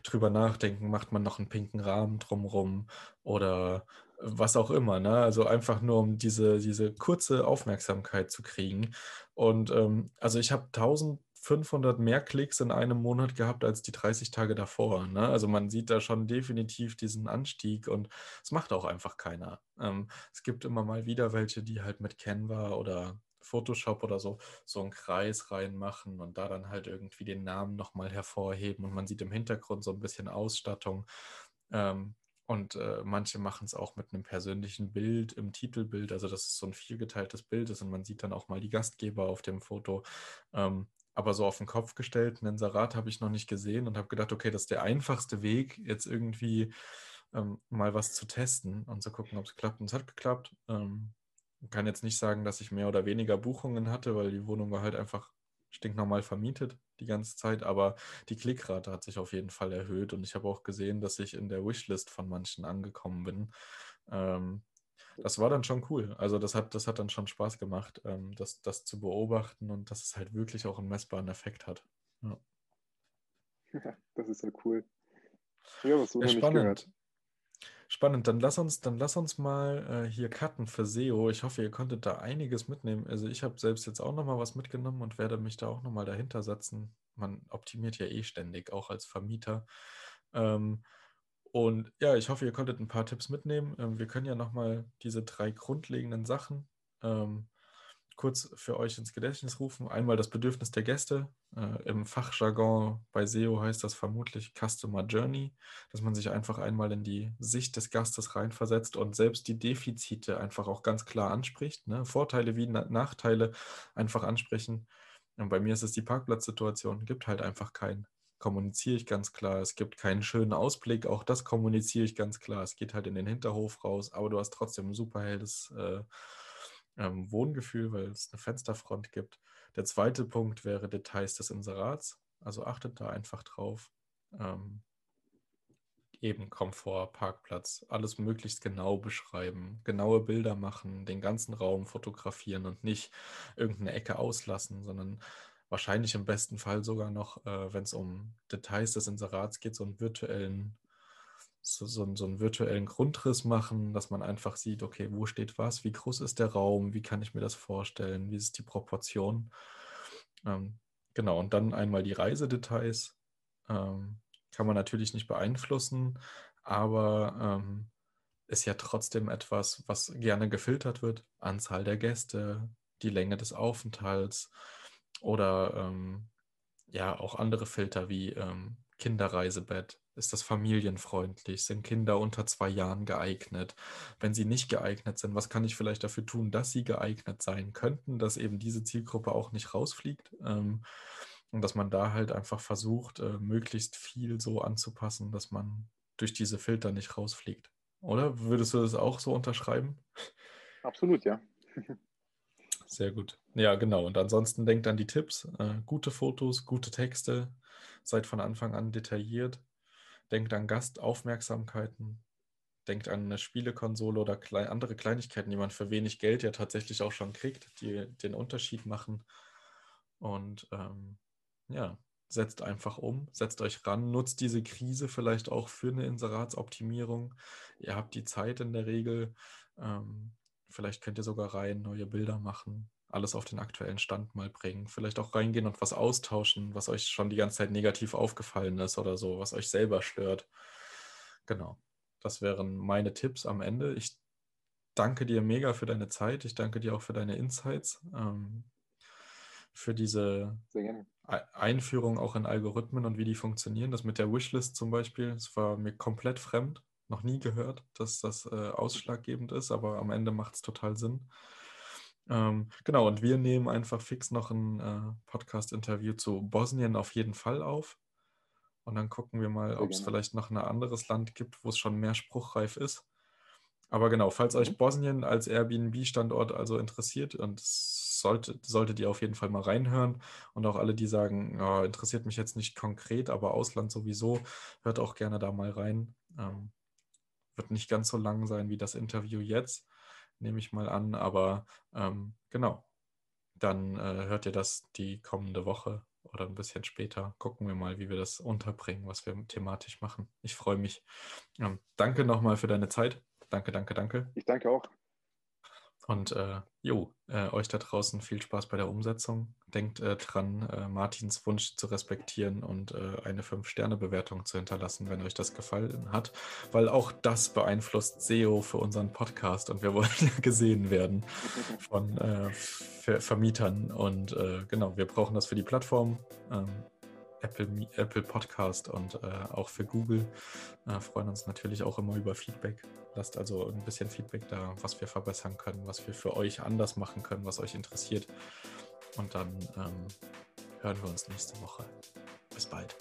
drüber nachdenken, macht man noch einen pinken Rahmen drumrum oder was auch immer. Ne? Also einfach nur, um diese, diese kurze Aufmerksamkeit zu kriegen. Und ähm, also ich habe 1500 mehr Klicks in einem Monat gehabt als die 30 Tage davor. Ne? Also man sieht da schon definitiv diesen Anstieg und es macht auch einfach keiner. Ähm, es gibt immer mal wieder welche, die halt mit Canva oder Photoshop oder so, so einen Kreis reinmachen und da dann halt irgendwie den Namen nochmal hervorheben und man sieht im Hintergrund so ein bisschen Ausstattung. Ähm, und äh, manche machen es auch mit einem persönlichen Bild im Titelbild, also dass es so ein vielgeteiltes Bild ist und man sieht dann auch mal die Gastgeber auf dem Foto. Ähm, aber so auf den Kopf gestellt, einen Inserat habe ich noch nicht gesehen und habe gedacht, okay, das ist der einfachste Weg, jetzt irgendwie ähm, mal was zu testen und zu gucken, ob es klappt. Und es hat geklappt. Ähm, kann jetzt nicht sagen, dass ich mehr oder weniger Buchungen hatte, weil die Wohnung war halt einfach stinknormal vermietet die ganze Zeit, aber die Klickrate hat sich auf jeden Fall erhöht und ich habe auch gesehen, dass ich in der Wishlist von manchen angekommen bin. Ähm, das war dann schon cool. Also das hat, das hat dann schon Spaß gemacht, ähm, das, das zu beobachten und dass es halt wirklich auch einen messbaren Effekt hat. Ja. das ist ja cool. Ja, was so ja, spannend. Spannend, dann lass uns, dann lass uns mal äh, hier cutten für SEO. Ich hoffe, ihr konntet da einiges mitnehmen. Also ich habe selbst jetzt auch nochmal was mitgenommen und werde mich da auch nochmal dahinter setzen. Man optimiert ja eh ständig, auch als Vermieter. Ähm, und ja, ich hoffe, ihr konntet ein paar Tipps mitnehmen. Ähm, wir können ja nochmal diese drei grundlegenden Sachen ähm, kurz für euch ins Gedächtnis rufen. Einmal das Bedürfnis der Gäste. Äh, Im Fachjargon bei SEO heißt das vermutlich Customer Journey, dass man sich einfach einmal in die Sicht des Gastes reinversetzt und selbst die Defizite einfach auch ganz klar anspricht. Ne? Vorteile wie Na Nachteile einfach ansprechen. Und bei mir ist es die Parkplatzsituation, gibt halt einfach keinen. Kommuniziere ich ganz klar. Es gibt keinen schönen Ausblick, auch das kommuniziere ich ganz klar. Es geht halt in den Hinterhof raus, aber du hast trotzdem ein super helles äh, ähm, Wohngefühl, weil es eine Fensterfront gibt. Der zweite Punkt wäre Details des Inserats. Also achtet da einfach drauf. Ähm, eben Komfort, Parkplatz, alles möglichst genau beschreiben, genaue Bilder machen, den ganzen Raum fotografieren und nicht irgendeine Ecke auslassen, sondern wahrscheinlich im besten Fall sogar noch, äh, wenn es um Details des Inserats geht, so einen virtuellen, so, so, so, einen virtuellen Grundriss machen, dass man einfach sieht, okay, wo steht was, wie groß ist der Raum, wie kann ich mir das vorstellen, wie ist die Proportion. Ähm, genau, und dann einmal die Reisedetails. Ähm, kann man natürlich nicht beeinflussen, aber ähm, ist ja trotzdem etwas, was gerne gefiltert wird. Anzahl der Gäste, die Länge des Aufenthalts oder ähm, ja auch andere Filter wie ähm, Kinderreisebett. Ist das familienfreundlich? Sind Kinder unter zwei Jahren geeignet? Wenn sie nicht geeignet sind, was kann ich vielleicht dafür tun, dass sie geeignet sein könnten, dass eben diese Zielgruppe auch nicht rausfliegt? Ähm, und dass man da halt einfach versucht, äh, möglichst viel so anzupassen, dass man durch diese Filter nicht rausfliegt. Oder würdest du das auch so unterschreiben? Absolut, ja. Sehr gut. Ja, genau. Und ansonsten denkt an die Tipps. Äh, gute Fotos, gute Texte. Seid von Anfang an detailliert. Denkt an Gastaufmerksamkeiten. Denkt an eine Spielekonsole oder klei andere Kleinigkeiten, die man für wenig Geld ja tatsächlich auch schon kriegt, die den Unterschied machen. Und ähm, ja, setzt einfach um, setzt euch ran, nutzt diese Krise vielleicht auch für eine Inseratsoptimierung. Ihr habt die Zeit in der Regel. Ähm, vielleicht könnt ihr sogar rein neue Bilder machen, alles auf den aktuellen Stand mal bringen. Vielleicht auch reingehen und was austauschen, was euch schon die ganze Zeit negativ aufgefallen ist oder so, was euch selber stört. Genau, das wären meine Tipps am Ende. Ich danke dir mega für deine Zeit. Ich danke dir auch für deine Insights. Ähm, für diese Einführung auch in Algorithmen und wie die funktionieren. Das mit der Wishlist zum Beispiel, das war mir komplett fremd, noch nie gehört, dass das äh, ausschlaggebend ist, aber am Ende macht es total Sinn. Ähm, genau, und wir nehmen einfach fix noch ein äh, Podcast-Interview zu Bosnien auf jeden Fall auf. Und dann gucken wir mal, ob es vielleicht noch ein anderes Land gibt, wo es schon mehr spruchreif ist. Aber genau, falls euch mhm. Bosnien als Airbnb-Standort also interessiert und sollte, solltet ihr auf jeden Fall mal reinhören. Und auch alle, die sagen, oh, interessiert mich jetzt nicht konkret, aber Ausland sowieso, hört auch gerne da mal rein. Ähm, wird nicht ganz so lang sein wie das Interview jetzt, nehme ich mal an. Aber ähm, genau, dann äh, hört ihr das die kommende Woche oder ein bisschen später. Gucken wir mal, wie wir das unterbringen, was wir thematisch machen. Ich freue mich. Ähm, danke nochmal für deine Zeit. Danke, danke, danke. Ich danke auch. Und äh, jo, äh, euch da draußen viel Spaß bei der Umsetzung. Denkt äh, dran, äh, Martins Wunsch zu respektieren und äh, eine 5-Sterne-Bewertung zu hinterlassen, wenn euch das gefallen hat, weil auch das beeinflusst SEO für unseren Podcast und wir wollen gesehen werden von äh, Ver Vermietern. Und genau, wir brauchen das für die Plattform. Ähm, Apple, Apple Podcast und äh, auch für Google. Äh, freuen uns natürlich auch immer über Feedback. Lasst also ein bisschen Feedback da, was wir verbessern können, was wir für euch anders machen können, was euch interessiert. Und dann ähm, hören wir uns nächste Woche. Bis bald.